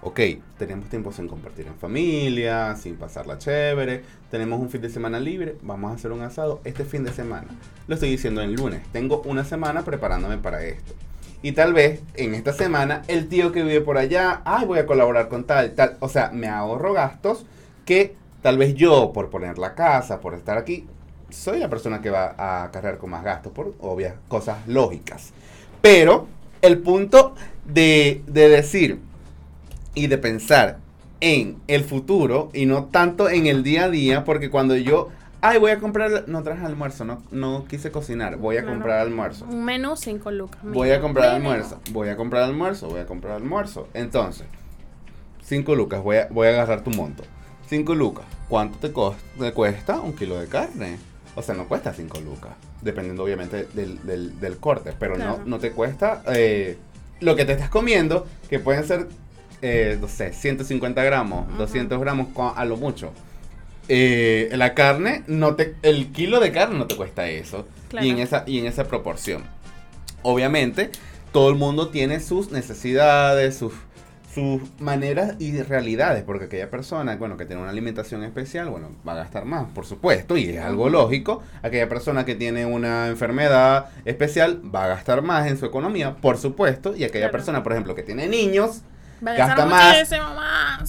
ok, tenemos tiempo sin compartir en familia, sin pasarla chévere, tenemos un fin de semana libre, vamos a hacer un asado este fin de semana. Lo estoy diciendo en lunes, tengo una semana preparándome para esto. Y tal vez en esta semana el tío que vive por allá, ay, voy a colaborar con tal, tal. O sea, me ahorro gastos que tal vez yo, por poner la casa, por estar aquí, soy la persona que va a cargar con más gastos, por obvias cosas lógicas. Pero el punto de, de decir y de pensar en el futuro y no tanto en el día a día, porque cuando yo, ay, voy a comprar, no traje almuerzo, no, no quise cocinar, voy a Claro. comprar almuerzo. Un menú 5 lucas. Voy a comprar almuerzo, voy a comprar almuerzo, voy a comprar almuerzo. Entonces, 5 lucas, voy a, voy a agarrar tu monto. 5 lucas, ¿cuánto te, cuesta un kilo de carne? O sea, no cuesta 5 lucas, dependiendo obviamente del, del- del corte, pero Claro. no, no te cuesta eh, lo que te estás comiendo, que pueden ser, eh, no sé, 150 gramos, Ujú. 200 gramos a lo mucho. Eh, la carne, no te, el kilo de carne no te cuesta eso. Claro. Y, en esa, y en esa proporción. Obviamente, todo el mundo tiene sus necesidades, sus, sus maneras y realidades, porque aquella persona, bueno, que tiene una alimentación especial, bueno, va a gastar más, por supuesto, y es algo lógico. Aquella persona que tiene una enfermedad especial va a gastar más en su economía, por supuesto, y aquella Claro. persona, por ejemplo, que tiene niños, Va a gasta más.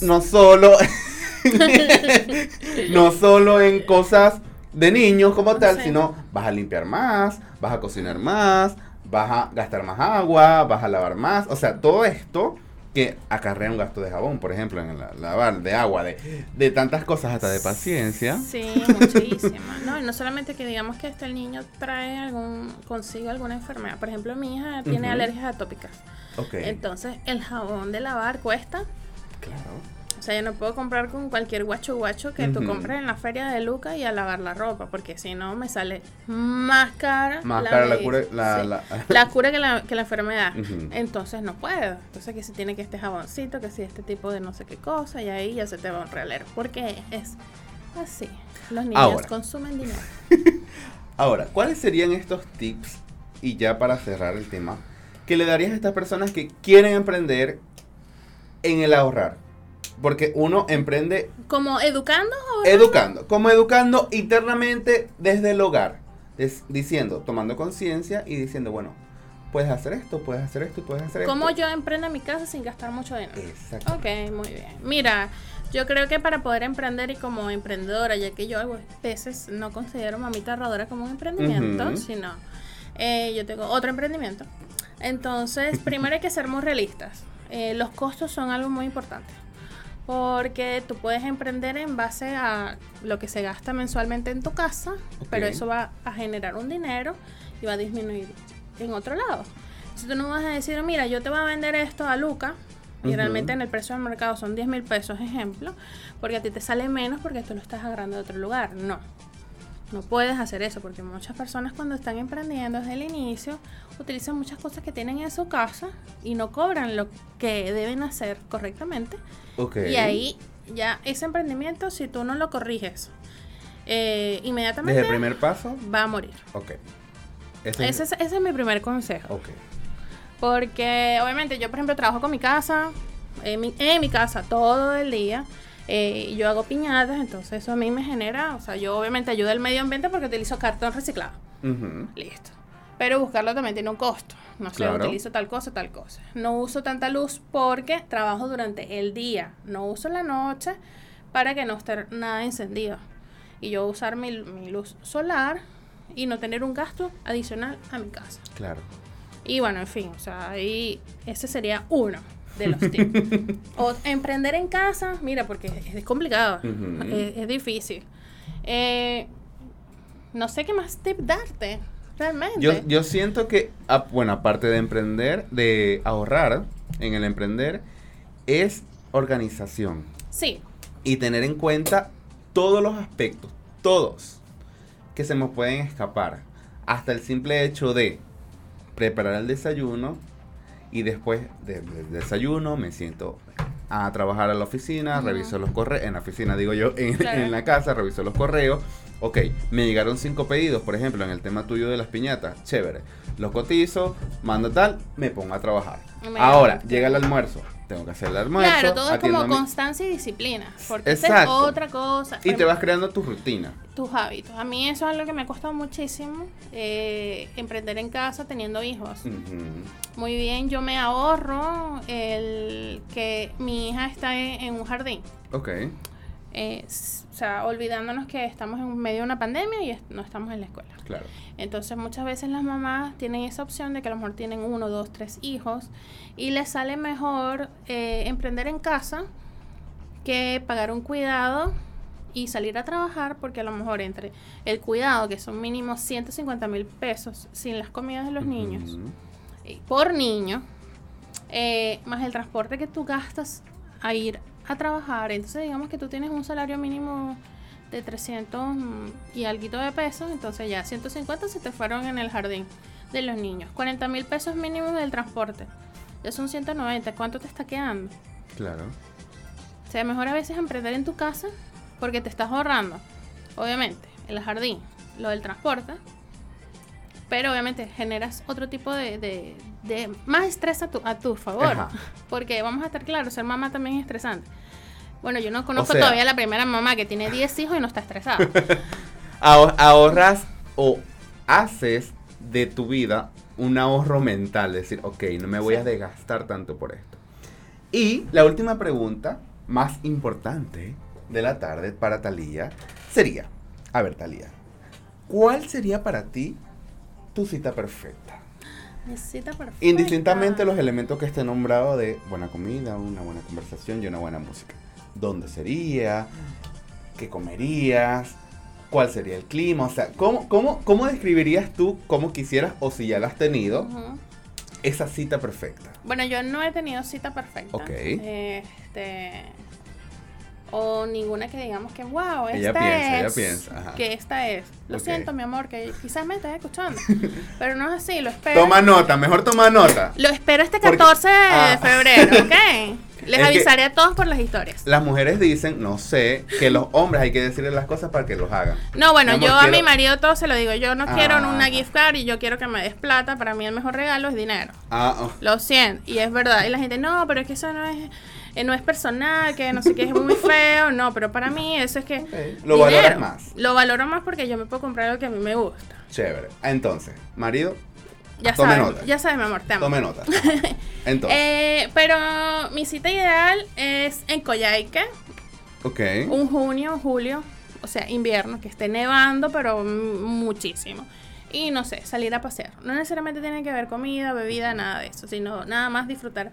no solo no solo en cosas de niños como tal, Sí. sino vas a limpiar más, vas a cocinar más, vas a gastar más agua, vas a lavar más, o sea, todo esto que acarrea un gasto de jabón, por ejemplo, en la, lavar, de agua, de, de tantas cosas, hasta de paciencia. Sí, muchísima. No, y no solamente que digamos que este el niño trae algún, consigue alguna enfermedad. Por ejemplo, mi hija tiene alergias atópicas. Ok, Entonces, el jabón de lavar cuesta. claro. O sea, yo no puedo comprar con cualquier guacho guacho que tú compres en la feria de Luca y a lavar la ropa, porque si no me sale más cara. Más cara la cura, la, la, cura que la, que la enfermedad. Entonces no puedo. Entonces que si tiene que este jaboncito, que si este tipo de no sé qué cosa, y ahí ya se te va un realero. Porque es así. Los niños consumen dinero. Ahora, ¿cuáles serían estos tips? Y ya para cerrar el tema, que le darías a estas personas que quieren emprender en el ahorrar? Porque uno emprende... ¿Como educando? Educando, como educando internamente desde el hogar. diciendo, tomando conciencia y diciendo, bueno, puedes hacer esto, puedes hacer esto, puedes hacer esto. ¿Cómo yo emprendo en mi casa sin gastar mucho dinero? Exacto. Ok, muy bien. Mira, yo creo que para poder emprender y como emprendedora, ya que yo a veces no considero mamita rodora como un emprendimiento, sino eh, yo tengo otro emprendimiento. Entonces, primero hay que ser muy realistas. Eh, los costos son algo muy importante. Porque tú puedes emprender en base a lo que se gasta mensualmente en tu casa, pero eso va a generar un dinero y va a disminuir en otro lado. Si tú no vas a decir, mira, yo te voy a vender esto a Luca, y realmente en el precio del mercado son 10 mil pesos, ejemplo, porque a ti te sale menos porque tú lo estás agarrando de otro lugar. No. No puedes hacer eso porque muchas personas cuando están emprendiendo desde el inicio utilizan muchas cosas que tienen en su casa y no cobran lo que deben hacer correctamente. Y ahí ya ese emprendimiento, si tú no lo corriges eh, inmediatamente... Desde el primer paso. Va a morir. Ok. Ese, es, ese es mi primer consejo. Ok. Porque obviamente yo, por ejemplo, trabajo con mi casa, en mi, en mi casa todo el día. Eh, yo hago piñatas, entonces eso a mí me genera, o sea, yo obviamente ayudo al medio ambiente porque utilizo cartón reciclado. Listo. Pero buscarlo también tiene un costo. No sé, utilizo tal cosa, tal cosa. No uso tanta luz porque trabajo durante el día. No uso la noche para que no esté nada encendido. Y yo usar mi, mi luz solar y no tener un gasto adicional a mi casa. Claro. Y bueno, en fin, o sea, ahí ese sería uno de los tips. o emprender en casa, mira, porque es, complicado, es, difícil. Eh, no sé qué más tip darte, realmente. Yo, yo siento que, bueno, aparte de emprender, de ahorrar en el emprender, es organización. Sí. Y tener en cuenta todos los aspectos, todos, que se me pueden escapar. Hasta el simple hecho de preparar el desayuno y después del desayuno me siento a trabajar a la oficina, reviso los correos, en la oficina digo yo, en, la casa, reviso los correos. Ok, me llegaron cinco pedidos, por ejemplo, en el tema tuyo de las piñatas, chévere. Los cotizo, mando tal, me pongo a trabajar. Ahora, llega el almuerzo, tengo que hacer el almuerzo. Claro, todo es como constancia y disciplina. Porque es otra cosa. Y te vas creando tu rutina. Tus hábitos. A mí eso es algo que me ha costado muchísimo. Eh, emprender en casa teniendo hijos. Muy bien, yo me ahorro el que mi hija está en, un jardín. Ok. Eh, o sea, olvidándonos que estamos en medio de una pandemia y no estamos en la escuela. Claro. Entonces muchas veces las mamás tienen esa opción de que a lo mejor tienen uno, dos, tres hijos y les sale mejor eh, emprender en casa que pagar un cuidado y salir a trabajar porque a lo mejor entre el cuidado, que son mínimo 150 mil pesos sin las comidas de los niños, eh, por niño, eh, más el transporte que tú gastas a ir a trabajar, entonces digamos que tú tienes un salario mínimo de 300 y algo de pesos, entonces ya 150 se te fueron en el jardín de los niños. 40 mil pesos mínimos del transporte. Ya son 190. ¿Cuánto te está quedando? Claro. O sea, mejor a veces emprender en tu casa porque te estás ahorrando, obviamente, el jardín, lo del transporte, pero obviamente generas otro tipo de, de, más estrés a tu, a tu favor. Porque vamos a estar claros, ser mamá también es estresante. Bueno, yo no conozco todavía la primera mamá que tiene 10 hijos y no está estresada. ahorras o haces de tu vida un ahorro mental, decir, ok, no me voy a desgastar tanto por esto. Y la última pregunta, más importante de la tarde para Talía, sería, a ver Talía, ¿cuál sería para ti tu cita perfecta? Mi cita perfecta. Indistintamente los elementos que esté nombrado de buena comida, una buena conversación y una buena música dónde sería, qué comerías, cuál sería el clima, o sea, ¿cómo, cómo, cómo describirías tú cómo quisieras o si ya la has tenido esa cita perfecta? Bueno, yo no he tenido cita perfecta. Ok. Este, o ninguna que digamos que wow, esta Ella piensa, es, ella piensa, ajá. que esta es. Lo siento, mi amor, que quizás me estés escuchando, pero no es así, lo espero. Toma nota, mejor toma nota. Lo espero este Porque- 14 de Ah. febrero, ¿ok? Les Es avisaré a todos por las historias. Las mujeres dicen, no sé, que los hombres hay que decirles las cosas para que los hagan. No, bueno, amor, yo a mi marido todo se lo digo. Yo no quiero Ah. una gift card y yo quiero que me des plata. Para mí el mejor regalo es dinero. Ah, oh. Lo siento. Y es verdad. Y la gente, no, pero es que eso no es, eh, no es personal, que no sé qué, es muy feo. No, pero para mí eso es que... Lo valoras más. Lo valoro más porque yo me puedo comprar lo que a mí me gusta. Chévere. Entonces, marido, Ya Tome sabes, nota. ya sabes, mi amor, te amo. tome nota. Entonces, Eh, pero mi cita ideal es en Coyhaique. ok. un junio, un julio, o sea, invierno, que esté nevando, pero muchísimo. Y no sé, salir a pasear. No necesariamente tiene que ver comida, bebida, nada de eso, sino nada más disfrutar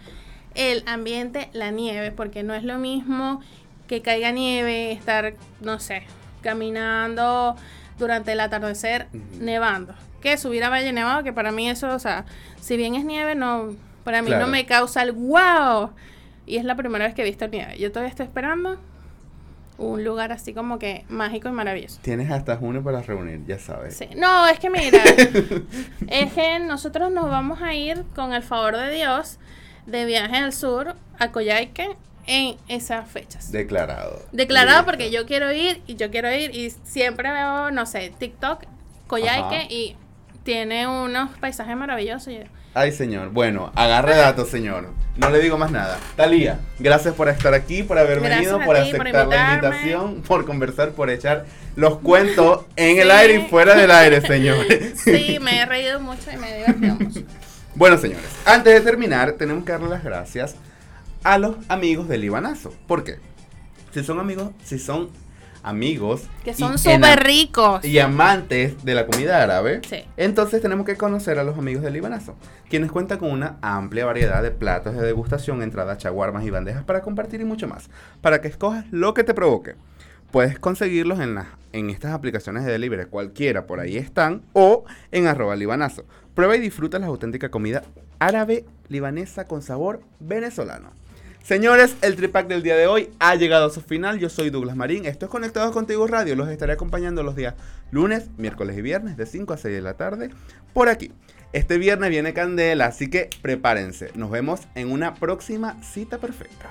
el ambiente, la nieve, porque no es lo mismo que caiga nieve, estar, no sé, caminando durante el atardecer nevando. Que subir a Valle Nevado, que para mí eso, o sea, si bien es nieve, no, para mí Claro. no me causa el wow. Y es la primera vez que he visto nieve. Yo todavía estoy esperando un lugar así como que mágico y maravilloso. Tienes hasta junio para reunir, ya sabes. Sí. No, es que mira, es que nosotros nos vamos a ir con el favor de Dios de viaje al sur a Coyhaique en esas fechas. Declarado. Declarado porque yo quiero ir y yo quiero ir y siempre veo, no sé, TikTok, Coyhaique Ajá. y tiene unos paisajes maravillosos. Ay, señor. Bueno, agarre datos, señor. No le digo más nada. Talía, gracias por estar aquí, por haber Gracias venido, por ti, por aceptar la invitación, por conversar, por echar los cuentos en el aire y fuera del aire, señor. Sí, me he reído mucho y me he divertido mucho. Bueno, señores, antes de terminar, tenemos que darle las gracias a los amigos del Libanazo. ¿Por qué? Si son amigos, si son amigos Que son súper ricos. y amantes de la comida árabe, Sí. entonces tenemos que conocer a los amigos del Libanazo, quienes cuentan con una amplia variedad de platos de degustación, entradas, chaguarmas y bandejas para compartir y mucho más, para que escojas lo que te provoque. Puedes conseguirlos en, las en estas aplicaciones de delivery, cualquiera por ahí están, o en arroba libanazo. Prueba y disfruta la auténtica comida árabe libanesa con sabor venezolano. Señores, el tripack del día de hoy ha llegado a su final. Yo soy Douglas Marín. Esto es Conectados Contigo Radio. Los estaré acompañando los días lunes, miércoles y viernes de 5 a 6 de la tarde por aquí. Este viernes viene Candela, así que prepárense. Nos vemos en una próxima cita perfecta.